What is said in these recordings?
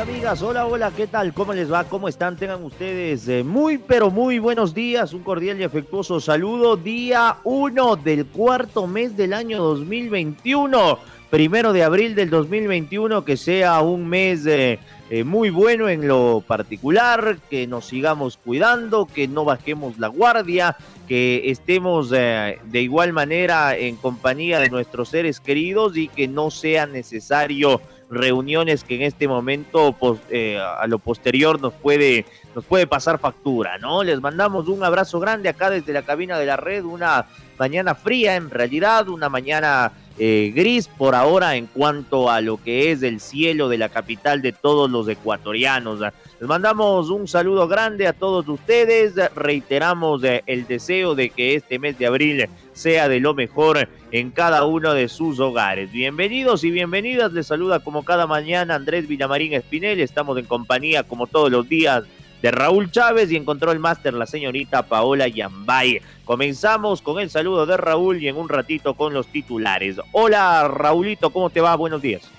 Amigas, hola, hola, ¿qué tal? ¿Cómo les va? ¿Cómo están? Tengan ustedes eh, muy, pero muy buenos días. Un cordial y afectuoso saludo. Día 1 del cuarto mes del año 2021. Primero de abril del 2021, que sea un mes eh, eh, muy bueno en lo particular, que nos sigamos cuidando, que no bajemos la guardia, que estemos de igual manera en compañía de nuestros seres queridos y que no sea necesario reuniones que en este momento eh, a lo posterior nos puede, nos puede pasar factura, ¿no? Les mandamos un abrazo grande acá desde la cabina de la red, una mañana fría en realidad, una mañana eh, gris por ahora en cuanto a lo que es el cielo de la capital de todos los ecuatorianos. Les mandamos un saludo grande a todos ustedes, reiteramos eh, el deseo de que este mes de abril sea de lo mejor en cada uno de sus hogares. Bienvenidos y bienvenidas, les saluda como cada mañana Andrés Villamarín Espinel, estamos en compañía como todos los días de Raúl Chávez y encontró el máster la señorita Paola Yambay. Comenzamos con el saludo de Raúl y en un ratito con los titulares. Hola Raulito, ¿cómo te va? Buenos días.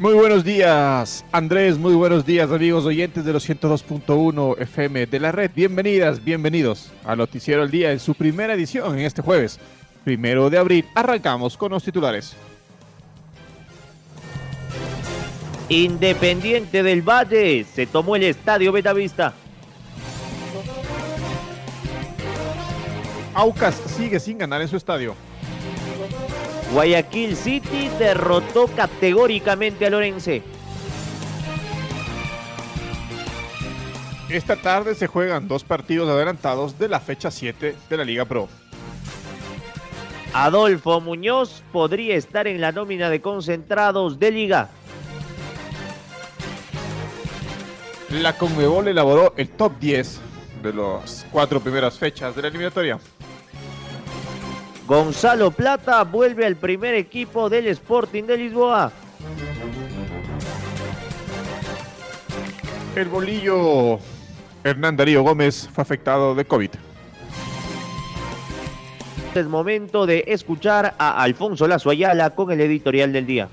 Muy buenos días, Andrés. Muy buenos días, amigos oyentes de los 102.1 FM de la red. Bienvenidas, bienvenidos al Noticiero El Día en su primera edición en este jueves, primero de abril. Arrancamos con los titulares. Independiente del Valle se tomó el estadio Betavista. Aucas sigue sin ganar en su estadio. Guayaquil City derrotó categóricamente a Lorense. Esta tarde se juegan dos partidos adelantados de la fecha 7 de la Liga Pro. Adolfo Muñoz podría estar en la nómina de concentrados de Liga. La Conmebol elaboró el top 10 de las cuatro primeras fechas de la eliminatoria. Gonzalo Plata vuelve al primer equipo del Sporting de Lisboa. El bolillo Hernán Darío Gómez fue afectado de COVID. Es momento de escuchar a Alfonso Lazo Ayala con el editorial del día.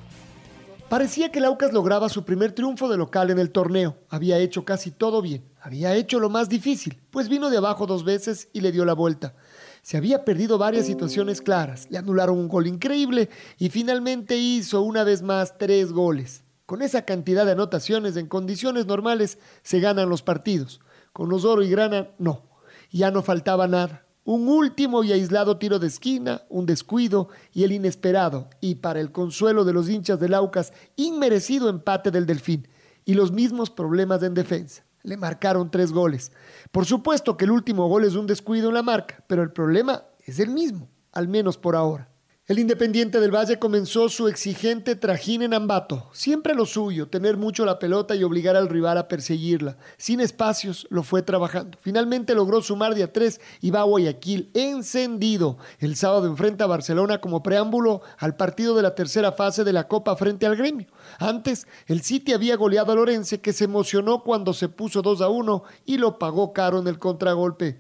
Parecía que el Aucas lograba su primer triunfo de local en el torneo. Había hecho casi todo bien. Había hecho lo más difícil, pues vino de abajo dos veces y le dio la vuelta. Se había perdido varias situaciones claras, le anularon un gol increíble y finalmente hizo una vez más tres goles. Con esa cantidad de anotaciones en condiciones normales se ganan los partidos. Con los oro y grana, no. Ya no faltaba nada. Un último y aislado tiro de esquina, un descuido y el inesperado, y para el consuelo de los hinchas del Aucas, inmerecido empate del Delfín y los mismos problemas en defensa le marcaron tres goles. Por supuesto que el último gol es un descuido en la marca, pero el problema es el mismo, al menos por ahora. El Independiente del Valle comenzó su exigente trajín en Ambato. Siempre lo suyo, tener mucho la pelota y obligar al rival a perseguirla. Sin espacios, lo fue trabajando. Finalmente logró sumar de a tres y va a Guayaquil encendido. El sábado enfrenta a Barcelona como preámbulo al partido de la tercera fase de la Copa frente al Gremio. Antes, el City había goleado a Lorense que se emocionó cuando se puso 2 a 1 y lo pagó caro en el contragolpe.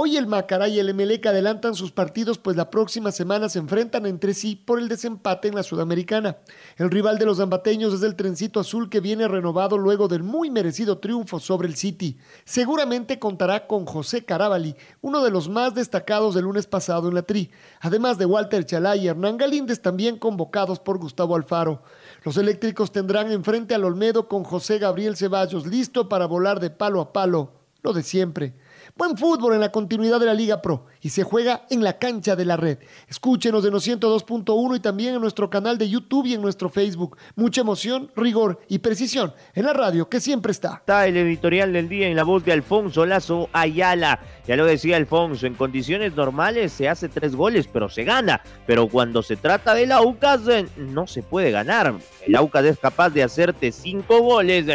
Hoy el Macará y el Emelec adelantan sus partidos pues la próxima semana se enfrentan entre sí por el desempate en la Sudamericana. El rival de los zambateños es el Trencito Azul que viene renovado luego del muy merecido triunfo sobre el City. Seguramente contará con José Carabali, uno de los más destacados del lunes pasado en la Tri, además de Walter Chalá y Hernán Galíndez también convocados por Gustavo Alfaro. Los eléctricos tendrán enfrente al Olmedo con José Gabriel Ceballos listo para volar de palo a palo, lo de siempre. Buen fútbol en la continuidad de la Liga Pro y se juega en la cancha de la red. Escúchenos de 102.1 y también en nuestro canal de YouTube y en nuestro Facebook. Mucha emoción, rigor y precisión en la radio que siempre está. Está el editorial del día en la voz de Alfonso Lazo Ayala. Ya lo decía Alfonso, en condiciones normales se hace tres goles, pero se gana. Pero cuando se trata del Aucas, eh, no se puede ganar. El Aucas es capaz de hacerte cinco goles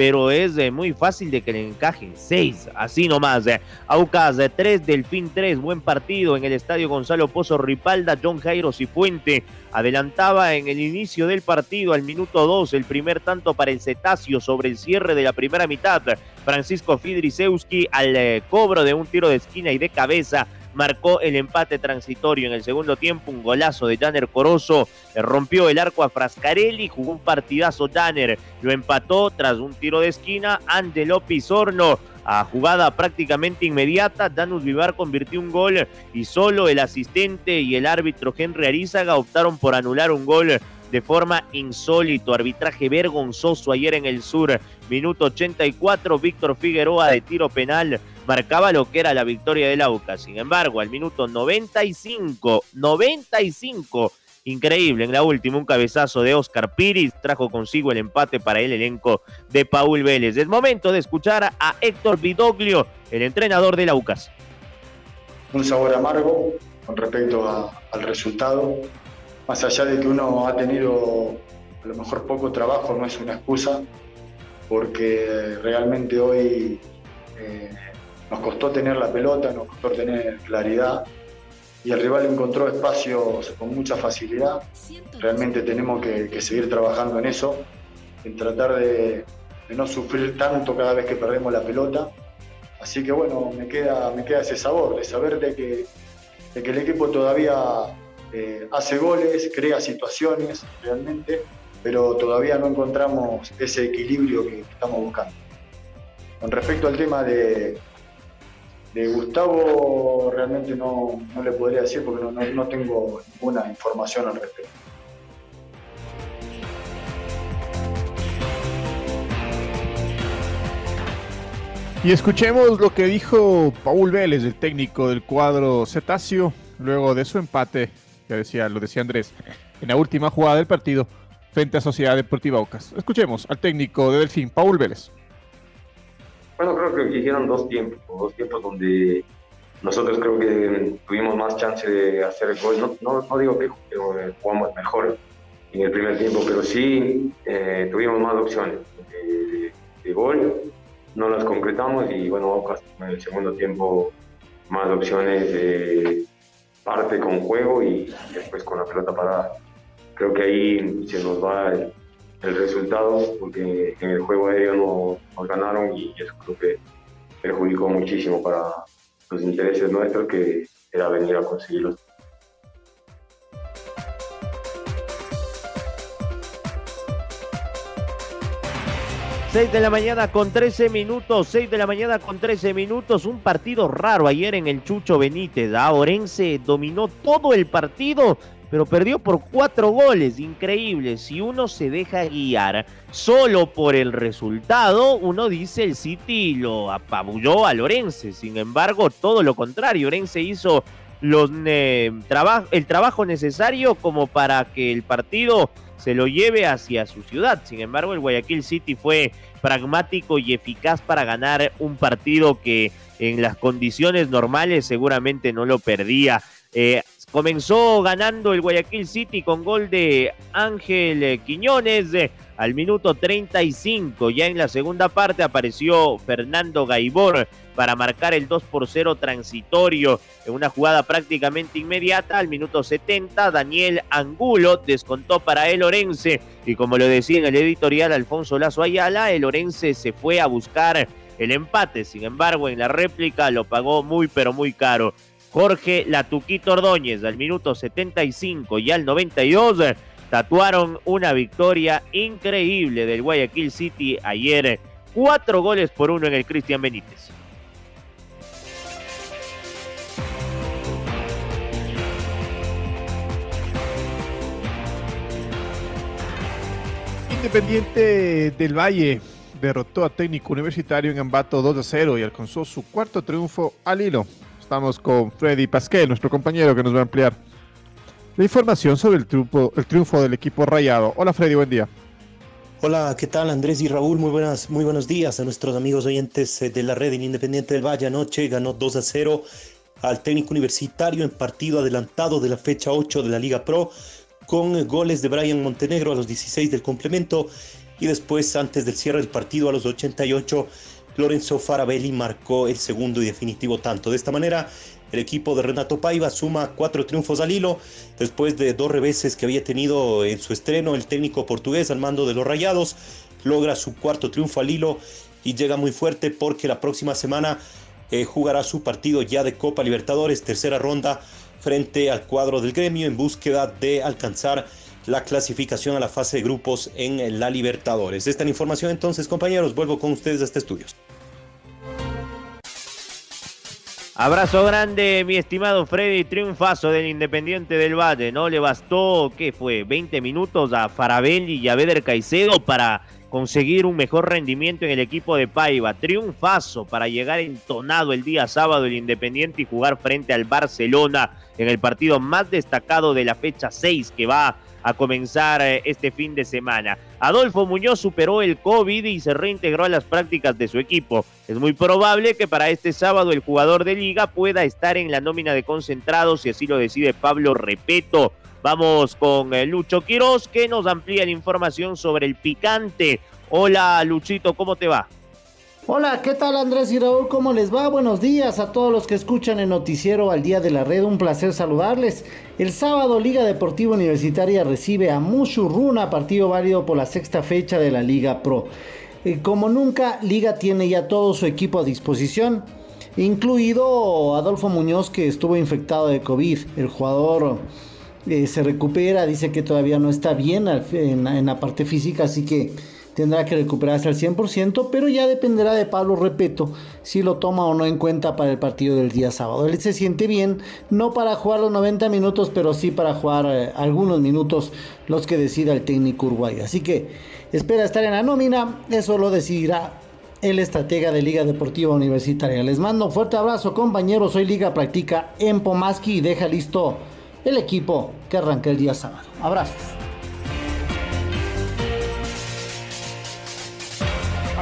pero es eh, muy fácil de que le encajen seis, así nomás. Eh. Aucas de 3, Delfín 3, buen partido en el estadio Gonzalo Pozo Ripalda, John Jairo Cifuente adelantaba en el inicio del partido al minuto 2 el primer tanto para el Cetáceo sobre el cierre de la primera mitad. Francisco Fidrisewski al eh, cobro de un tiro de esquina y de cabeza marcó el empate transitorio en el segundo tiempo. Un golazo de Janer Corozo rompió el arco a Frascarelli, jugó un partidazo Janer, lo empató tras un tiro de esquina. Angelo Pizorno a jugada prácticamente inmediata, Danus Vivar convirtió un gol y solo el asistente y el árbitro Henry Arizaga optaron por anular un gol de forma insólito. Arbitraje vergonzoso ayer en el sur. Minuto 84, Víctor Figueroa de tiro penal marcaba lo que era la victoria del AUCA. Sin embargo, al minuto 95, 95, increíble, en la última un cabezazo de Oscar Piris trajo consigo el empate para el elenco de Paul Vélez. Es momento de escuchar a Héctor Vidoglio, el entrenador del AUCAS. Un sabor amargo con respecto al resultado, más allá de que uno ha tenido a lo mejor poco trabajo, no es una excusa, porque realmente hoy eh, nos costó tener la pelota, nos costó tener claridad y el rival encontró espacios con mucha facilidad. Realmente tenemos que, seguir trabajando en eso, en tratar de, no sufrir tanto cada vez que perdemos la pelota. Así que bueno, me queda, me queda ese sabor de saber de que, de que el equipo todavía eh, hace goles, crea situaciones realmente, pero todavía no encontramos ese equilibrio que estamos buscando. Con respecto al tema de, Gustavo, realmente no, le podría decir porque no, tengo ninguna información al respecto. Y escuchemos lo que dijo Paul Vélez, el técnico del cuadro Cetáceo, luego de su empate lo decía Andrés, en la última jugada del partido frente a Sociedad Deportiva Ocas. Escuchemos al técnico de Delfín, Paul Vélez. Bueno, creo que hicieron dos tiempos, dos tiempos donde nosotros creo que tuvimos más chance de hacer el gol. No, no, digo que jugamos mejor en el primer tiempo, pero sí eh, tuvimos más opciones de, gol. No las concretamos y bueno, Ocas en el segundo tiempo más opciones de parte con juego y después con la pelota parada. Creo que ahí se nos va el, resultado porque en el juego aéreo no, nos ganaron y eso creo que perjudicó muchísimo para los intereses nuestros que era venir a conseguirlos. 6 de la mañana con 13 minutos, 6 de la mañana con 13 minutos, un partido raro ayer en el Chucho Benítez. A Orense dominó todo el partido, pero perdió por cuatro goles, increíble. Si uno se deja guiar solo por el resultado, uno dice el City lo apabulló a Lorense. Sin embargo, todo lo contrario, Orense hizo eh, el trabajo necesario como para que el partido se lo lleve hacia su ciudad. Sin embargo, el Guayaquil City fue pragmático y eficaz para ganar un partido que en las condiciones normales seguramente no lo perdía. Eh, comenzó ganando el Guayaquil City con gol de Ángel Quiñones eh, al minuto 35. Ya en la segunda parte apareció Fernando Gaibor para marcar el 2 por 0 transitorio en una jugada prácticamente inmediata. Al minuto 70, Daniel Angulo descontó para el Orense y como lo decía en el editorial Alfonso Lazo Ayala, el Orense se fue a buscar el empate. Sin embargo, en la réplica lo pagó muy pero muy caro. Jorge Latuquito Ordóñez al minuto 75 y al 92 tatuaron una victoria increíble del Guayaquil City ayer. Cuatro goles por uno en el Cristian Benítez. Independiente del Valle derrotó a Técnico Universitario en Ambato 2 a 0 y alcanzó su cuarto triunfo al hilo. Estamos con Freddy Pasquel, nuestro compañero que nos va a ampliar la información sobre el triunfo, el triunfo del equipo rayado. Hola Freddy, buen día. Hola, ¿qué tal Andrés y Raúl? Muy, buenas, muy buenos días a nuestros amigos oyentes eh, de la red Independiente del Valle. Anoche ganó 2 a 0 al técnico universitario en partido adelantado de la fecha 8 de la Liga Pro con goles de Brian Montenegro a los 16 del complemento y después antes del cierre del partido a los 88 Lorenzo Farabelli marcó el segundo y definitivo tanto. De esta manera el equipo de Renato Paiva suma cuatro triunfos al hilo después de dos reveses que había tenido en su estreno el técnico portugués al mando de los Rayados. Logra su cuarto triunfo al hilo y llega muy fuerte porque la próxima semana eh, jugará su partido ya de Copa Libertadores, tercera ronda frente al cuadro del gremio en búsqueda de alcanzar la clasificación a la fase de grupos en la Libertadores. Esta información entonces compañeros, vuelvo con ustedes a este estudio. Abrazo grande, mi estimado Freddy, triunfazo del Independiente del Valle. No le bastó, ¿qué fue? 20 minutos a Farabelli y a Beder Caicedo para conseguir un mejor rendimiento en el equipo de Paiva. Triunfazo para llegar entonado el día sábado el Independiente y jugar frente al Barcelona en el partido más destacado de la fecha 6 que va a comenzar eh, este fin de semana. Adolfo Muñoz superó el COVID y se reintegró a las prácticas de su equipo. Es muy probable que para este sábado el jugador de liga pueda estar en la nómina de concentrados si así lo decide Pablo Repeto. Vamos con eh, Lucho Quiroz que nos amplía la información sobre el picante. Hola Luchito, ¿cómo te va? Hola, ¿qué tal Andrés y Raúl? ¿Cómo les va? Buenos días a todos los que escuchan el noticiero al día de la red. Un placer saludarles. El sábado Liga Deportiva Universitaria recibe a Mushurruna, partido válido por la sexta fecha de la Liga Pro. Eh, como nunca, Liga tiene ya todo su equipo a disposición, incluido Adolfo Muñoz que estuvo infectado de COVID. El jugador eh, se recupera, dice que todavía no está bien en la parte física, así que tendrá que recuperarse al 100%, pero ya dependerá de Pablo Repeto si lo toma o no en cuenta para el partido del día sábado. Él se siente bien, no para jugar los 90 minutos, pero sí para jugar eh, algunos minutos los que decida el técnico uruguayo. Así que espera estar en la nómina, eso lo decidirá el estratega de Liga Deportiva Universitaria. Les mando un fuerte abrazo compañeros, hoy Liga practica en Pomaski y deja listo el equipo que arranca el día sábado. Abrazos.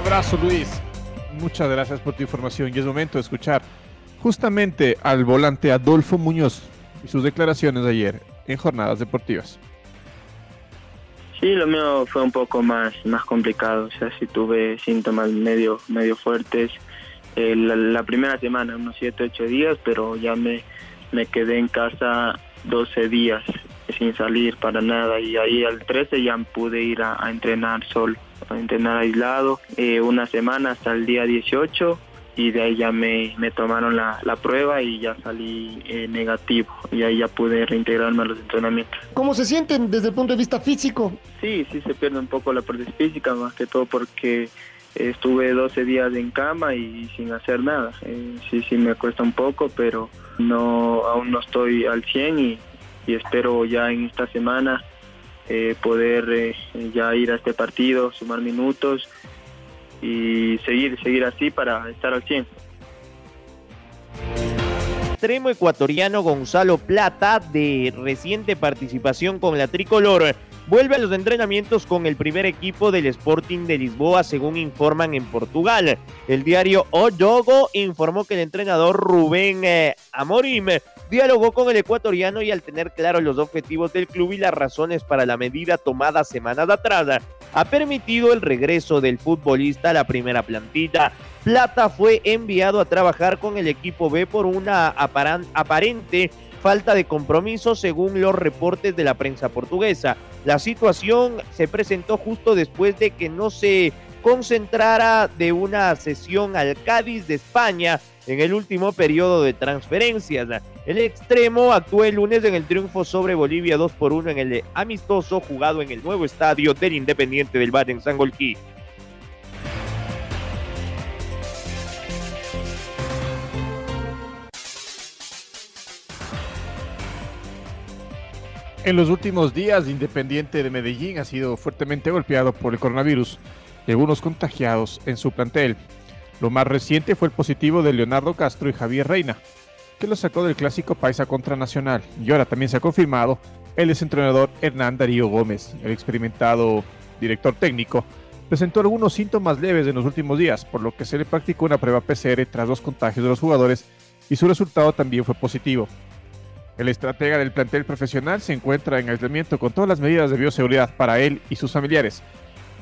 Abrazo Luis. Muchas gracias por tu información y es momento de escuchar justamente al volante Adolfo Muñoz y sus declaraciones de ayer en Jornadas Deportivas. Sí, lo mío fue un poco más, más complicado, o sea, sí tuve síntomas medio, medio fuertes eh, la, primera semana, unos 7, 8 días, pero ya me, me quedé en casa 12 días sin salir para nada y ahí al 13 ya pude ir a, entrenar solo, a entrenar aislado eh, una semana hasta el día 18 y de ahí ya me, me tomaron la, la, prueba y ya salí eh, negativo y ahí ya pude reintegrarme a los entrenamientos. ¿Cómo se sienten desde el punto de vista físico? Sí, sí se pierde un poco la parte física, más que todo porque estuve 12 días en cama y sin hacer nada. Eh, sí, sí me cuesta un poco, pero no aún no estoy al 100 y, y espero ya en esta semana eh, poder eh, ya ir a este partido, sumar minutos y seguir, seguir así para estar al 100. Extremo ecuatoriano Gonzalo Plata, de reciente participación con la tricolor, vuelve a los entrenamientos con el primer equipo del Sporting de Lisboa, según informan en Portugal. El diario O Jogo informó que el entrenador Rubén eh, Amorim dialogó con el ecuatoriano y al tener claros los objetivos del club y las razones para la medida tomada semanas atrás, ha permitido el regreso del futbolista a la primera plantilla. Plata fue enviado a trabajar con el equipo B por una aparente falta de compromiso según los reportes de la prensa portuguesa. La situación se presentó justo después de que no se concentrara de una sesión al Cádiz de España en el último periodo de transferencias. El extremo actuó el lunes en el triunfo sobre Bolivia 2 por 1 en el amistoso jugado en el nuevo estadio del Independiente del Valle en Sangolquí. En los últimos días, Independiente de Medellín ha sido fuertemente golpeado por el coronavirus. y algunos contagiados en su plantel. Lo más reciente fue el positivo de Leonardo Castro y Javier Reina, que lo sacó del clásico Paisa contra Nacional. Y ahora también se ha confirmado el exentrenador Hernán Darío Gómez, el experimentado director técnico, presentó algunos síntomas leves en los últimos días, por lo que se le practicó una prueba PCR tras dos contagios de los jugadores y su resultado también fue positivo. El estratega del plantel profesional se encuentra en aislamiento con todas las medidas de bioseguridad para él y sus familiares.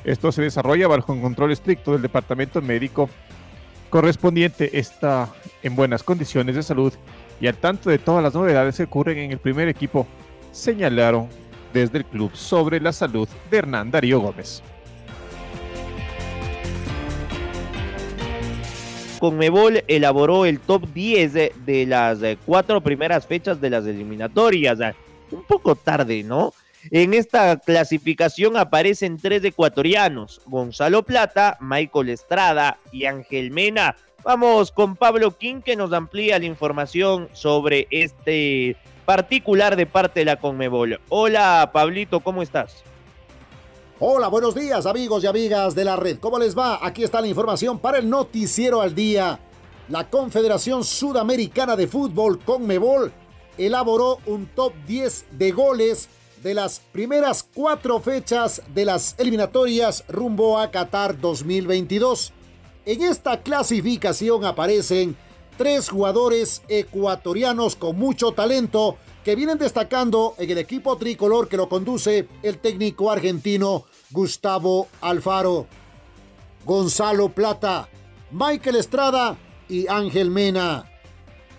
Esto se desarrolla bajo un control estricto del departamento médico correspondiente. Está en buenas condiciones de salud y al tanto de todas las novedades que ocurren en el primer equipo, señalaron desde el club sobre la salud de Hernán Darío Gómez. Conmebol elaboró el top 10 de, las eh, cuatro primeras fechas de las eliminatorias. Un poco tarde, ¿no? En esta clasificación aparecen tres ecuatorianos, Gonzalo Plata, Michael Estrada y Ángel Mena. Vamos con Pablo King que nos amplía la información sobre este particular de parte de la Conmebol. Hola Pablito, ¿cómo estás? Hola, buenos días amigos y amigas de la red. ¿Cómo les va? Aquí está la información para el noticiero al día. La Confederación Sudamericana de Fútbol, Conmebol, elaboró un top 10 de goles de las primeras cuatro fechas de las eliminatorias rumbo a Qatar 2022. En esta clasificación aparecen tres jugadores ecuatorianos con mucho talento que vienen destacando en el equipo tricolor que lo conduce el técnico argentino Gustavo Alfaro. Gonzalo Plata, Michael Estrada y Ángel Mena.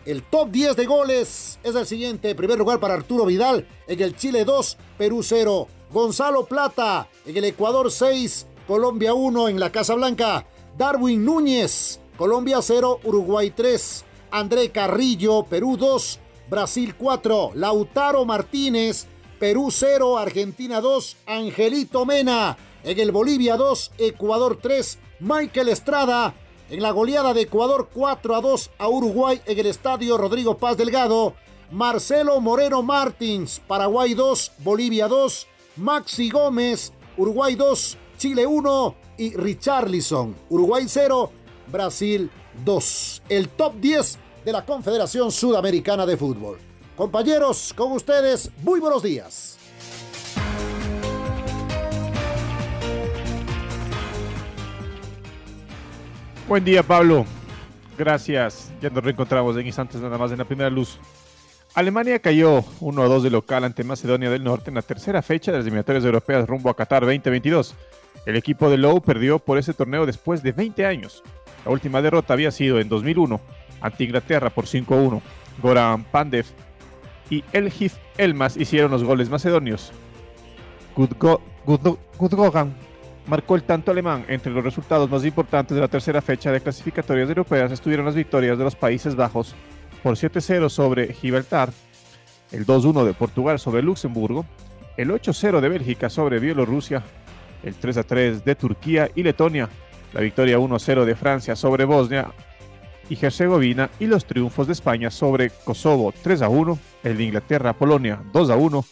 El top 10 de goles es el siguiente. Primer lugar para Arturo Vidal en el Chile 2, Perú 0. Gonzalo Plata en el Ecuador 6, Colombia 1 en la Casa Blanca. Darwin Núñez, Colombia 0, Uruguay 3. André Carrillo, Perú 2, Brasil 4. Lautaro Martínez, Perú 0, Argentina 2. Angelito Mena en el Bolivia 2, Ecuador 3. Michael Estrada en la goleada de Ecuador 4 a 2 a Uruguay en el estadio Rodrigo Paz Delgado. Marcelo Moreno Martins, Paraguay 2, Bolivia 2. Maxi Gómez, Uruguay 2, Chile 1 y Richarlison, Uruguay 0, Brasil 2. El top 10 de la Confederación Sudamericana de Fútbol. Compañeros, con ustedes, muy buenos días. Buen día, Pablo. Gracias. Ya nos reencontramos en instantes nada más en la primera luz. Alemania cayó 1 a 2 de local ante Macedonia del Norte en la tercera fecha de las eliminatorias europeas rumbo a Qatar 2022. El equipo de Lowe perdió por ese torneo después de 20 años. La última derrota había sido en 2001 ante Inglaterra por 5 a 1. Goran Pandev y Elgif Elmas hicieron los goles macedonios. Gudgo- Gudgo- Gudgogan marcó el tanto alemán. Entre los resultados más importantes de la tercera fecha de clasificatorias europeas estuvieron las victorias de los Países Bajos por 7-0 sobre Gibraltar, el 2-1 de Portugal sobre Luxemburgo, el 8-0 de Bélgica sobre Bielorrusia, el 3-3 de Turquía y Letonia, la victoria 1-0 de Francia sobre Bosnia y Herzegovina y los triunfos de España sobre Kosovo 3-1, el de Inglaterra Polonia 2-1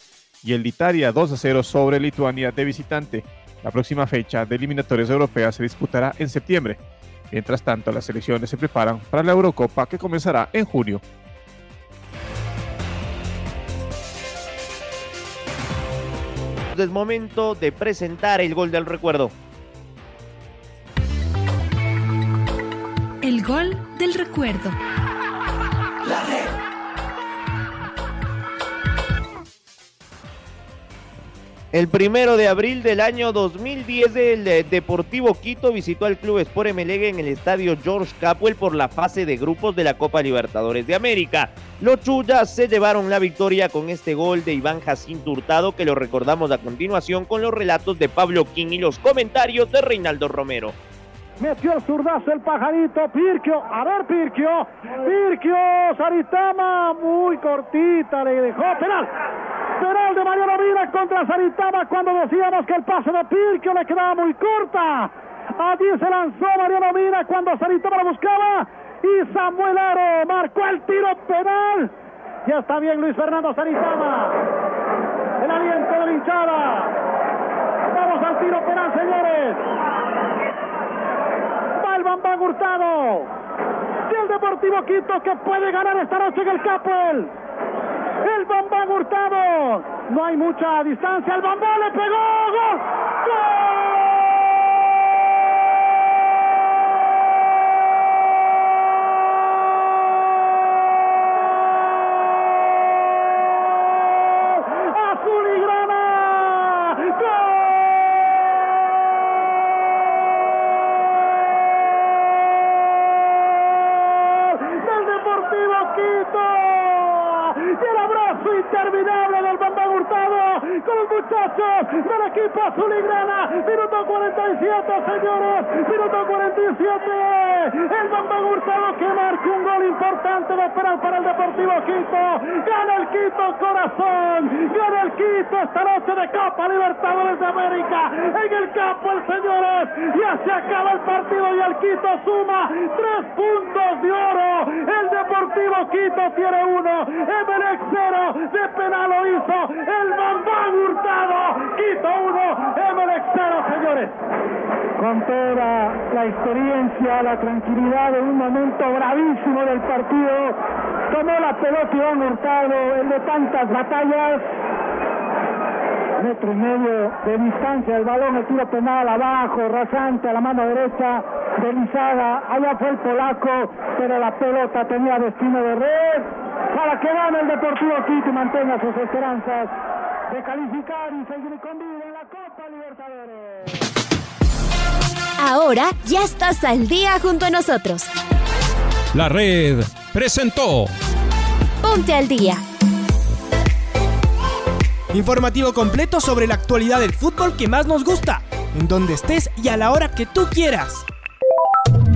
y el de Italia 2-0 sobre Lituania de visitante. La próxima fecha de eliminatorias europeas se disputará en septiembre. Mientras tanto, las selecciones se preparan para la Eurocopa que comenzará en junio. Es momento de presentar el gol del recuerdo. El gol del recuerdo. El primero de abril del año 2010, el eh, Deportivo Quito visitó al Club Sport Emelec en el estadio George Capwell por la fase de grupos de la Copa Libertadores de América. Los Chuyas se llevaron la victoria con este gol de Iván Jacinto Hurtado, que lo recordamos a continuación con los relatos de Pablo King y los comentarios de Reinaldo Romero. Metió el zurdazo el pajarito, Pirquio, a ver Pirquio, Pirquio, Saritama, muy cortita, le dejó penal. Penal de Mariano Mina contra Saritama cuando decíamos que el pase de Pirquio le quedaba muy corta. Allí se lanzó Mariano Mina cuando Saritama la buscaba y Samuel Aro marcó el tiro penal. Ya está bien Luis Fernando Saritama. El aliento de la hinchada. Vamos al tiro penal, señores. Hurtado. Y el Deportivo Quito que puede ganar esta noche en el Capuel. El Bambán Hurtado. No hay mucha distancia. El Bambán le pegó. ¡Gol! Azul y grana. del Deportivo Quito. Y el abrazo interminable del Bambán Hurtado con los muchachos del equipo azul y grana. Minuto 47, señores. Minuto 47. El Bambán Hurtado que marca un gol importante de penal para el Deportivo Quito. Gana el Quito corazón. Gana el Quito esta noche de Copa Libertadores de América. En el campo, el señores. Ya se acaba el partido y el Quito suma tres puntos de oro. Deportivo Quito tiene uno. Emelec cero. De penal lo hizo el Bambán Hurtado. Quito uno. Emelec cero, señores. con toda la experiencia, la tranquilidad de un momento bravísimo del partido. Tomó la pelota Iván Hurtado, el de tantas batallas. Metro y medio de distancia, el balón, el tiro penal abajo, rasante a la mano derecha de. Allá fue el polaco, pero la pelota tenía destino de red para que gane el Deportivo Quito y mantenga sus esperanzas de calificar y seguir con vida en la Copa Libertadores. Ahora ya estás al día junto a nosotros. La red presentó Ponte al día. Informativo completo sobre la actualidad del fútbol que más nos gusta, en donde estés y a la hora que tú quieras.